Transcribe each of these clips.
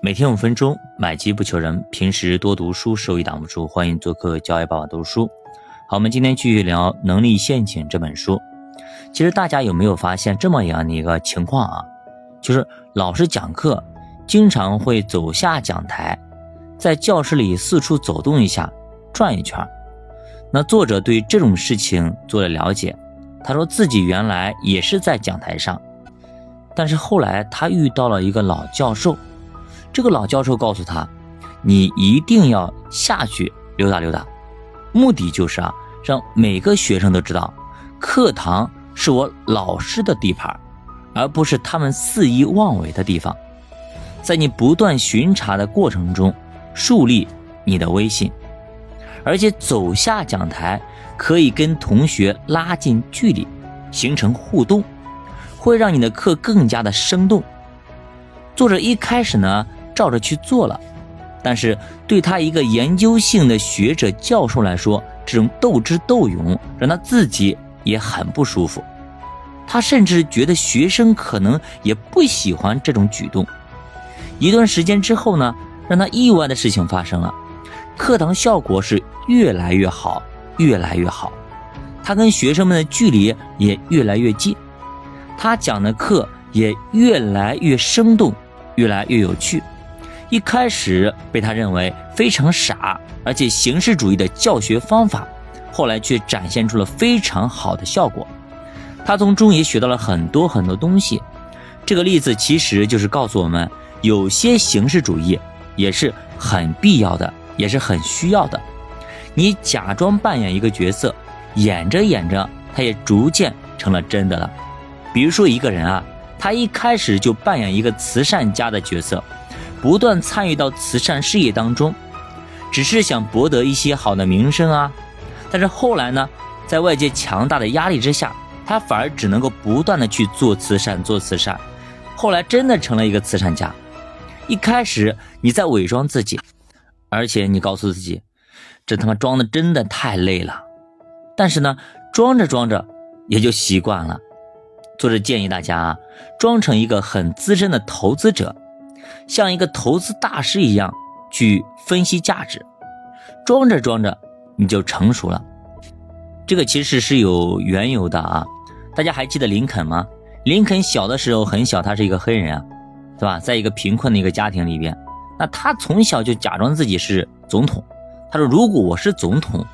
每天五分钟，买机不求人。平时多读书，收益挡不住。欢迎做客教育爸爸读书。好，我们今天继续聊《能力陷阱》这本书。其实大家有没有发现这么样的一个情况啊？就是老师讲课经常会走下讲台，在教室里四处走动一下，转一圈。那作者对这种事情做了了解，他说自己原来也是在讲台上，但是后来他遇到了一个老教授。这个老教授告诉他：“你一定要下去溜达溜达，目的就是啊，让每个学生都知道，课堂是我老师的地盘，而不是他们肆意妄为的地方。在你不断巡查的过程中，树立你的威信，而且走下讲台可以跟同学拉近距离，形成互动，会让你的课更加的生动。”作者一开始呢。照着去做了，但是对他一个研究性的学者教授来说，这种斗智斗勇让他自己也很不舒服。他甚至觉得学生可能也不喜欢这种举动。一段时间之后呢，让他意外的事情发生了，课堂效果是越来越好，越来越好。他跟学生们的距离也越来越近，他讲的课也越来越生动，越来越有趣。一开始被他认为非常傻，而且形式主义的教学方法，后来却展现出了非常好的效果。他从中也学到了很多很多东西。这个例子其实就是告诉我们，有些形式主义也是很必要的，也是很需要的。你假装扮演一个角色，演着演着，他也逐渐成了真的了。比如说一个人啊，他一开始就扮演一个慈善家的角色。不断参与到慈善事业当中，只是想博得一些好的名声啊。但是后来呢，在外界强大的压力之下，他反而只能够不断的去做慈善，做慈善。后来真的成了一个慈善家。一开始你在伪装自己，而且你告诉自己，这他妈装的真的太累了。但是呢，装着装着也就习惯了。作者建议大家啊，装成一个很资深的投资者。像一个投资大师一样去分析价值，装着装着你就成熟了。这个其实是有缘由的啊！大家还记得林肯吗？林肯小的时候很小，他是一个黑人啊，对吧？在一个贫困的一个家庭里边，那他从小就假装自己是总统。他说：“如果我是总统，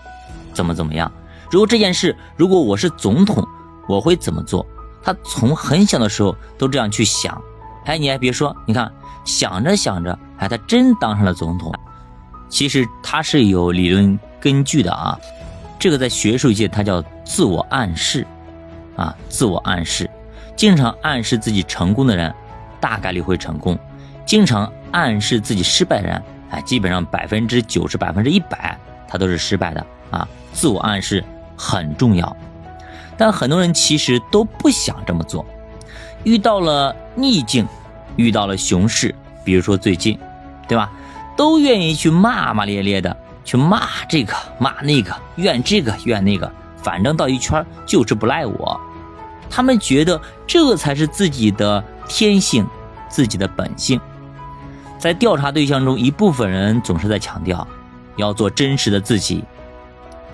怎么怎么样？如果这件事，如果我是总统，我会怎么做？”他从很小的时候都这样去想。哎，你还别说，你看。想着想着，哎，他真当上了总统。其实他是有理论根据的啊，这个在学术界它叫自我暗示，啊，自我暗示，经常暗示自己成功的人，大概率会成功；经常暗示自己失败的人，哎，基本上百分之九十、百分之一百，他都是失败的啊。自我暗示很重要，但很多人其实都不想这么做，遇到了逆境。遇到了熊市，比如说最近，对吧？都愿意去骂骂咧咧的，去骂这个骂那个，怨这个怨那个，反正到一圈就是不赖我。他们觉得这才是自己的天性，自己的本性。在调查对象中，一部分人总是在强调要做真实的自己，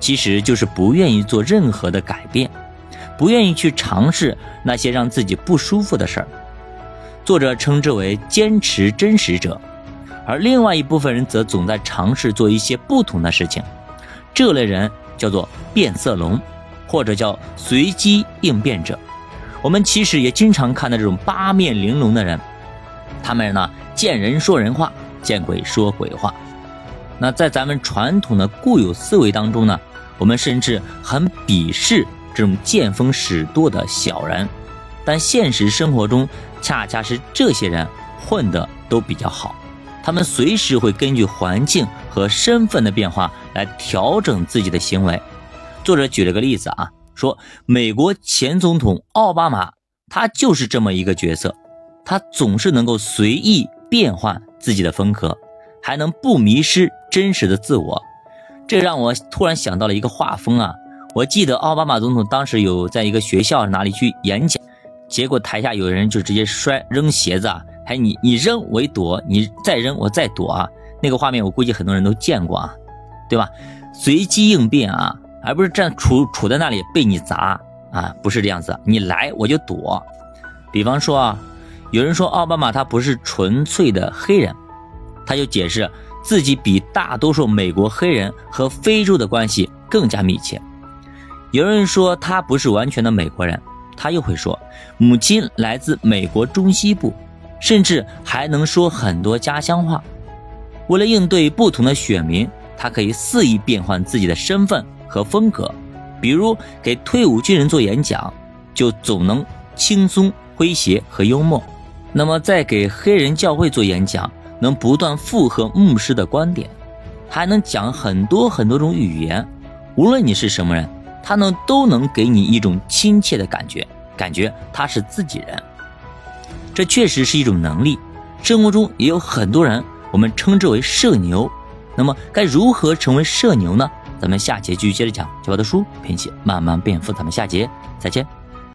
其实就是不愿意做任何的改变，不愿意去尝试那些让自己不舒服的事儿。作者称之为坚持真实者，而另外一部分人则总在尝试做一些不同的事情。这类人叫做变色龙，或者叫随机应变者。我们其实也经常看到这种八面玲珑的人，他们呢见人说人话，见鬼说鬼话。那在咱们传统的固有思维当中呢，我们甚至很鄙视这种见风使舵的小人。但现实生活中，恰恰是这些人混得都比较好，他们随时会根据环境和身份的变化来调整自己的行为。作者举了个例子啊，说美国前总统奥巴马，他就是这么一个角色，他总是能够随意变换自己的风格，还能不迷失真实的自我。这让我突然想到了一个画风啊，我记得奥巴马总统当时有在一个学校哪里去演讲。结果台下有人就直接摔扔鞋子啊，还你你扔我一躲，你再扔我再躲啊，那个画面我估计很多人都见过啊，对吧？随机应变啊，而不是站处处在那里被你砸啊，不是这样子，你来我就躲。比方说啊，有人说奥巴马他不是纯粹的黑人，他就解释自己比大多数美国黑人和非洲的关系更加密切。有人说他不是完全的美国人，他又会说母亲来自美国中西部。甚至还能说很多家乡话。为了应对不同的选民，他可以肆意变换自己的身份和风格。比如给退伍军人做演讲，就总能轻松、诙谐和幽默；那么在给黑人教会做演讲，能不断附和牧师的观点，还能讲很多很多种语言。无论你是什么人，他呢都能给你一种亲切的感觉，感觉他是自己人。这确实是一种能力，生活中也有很多人，我们称之为社牛。那么该如何成为社牛呢？咱们下节继续接着讲。九宝的书，并且慢慢变富。咱们下节再见。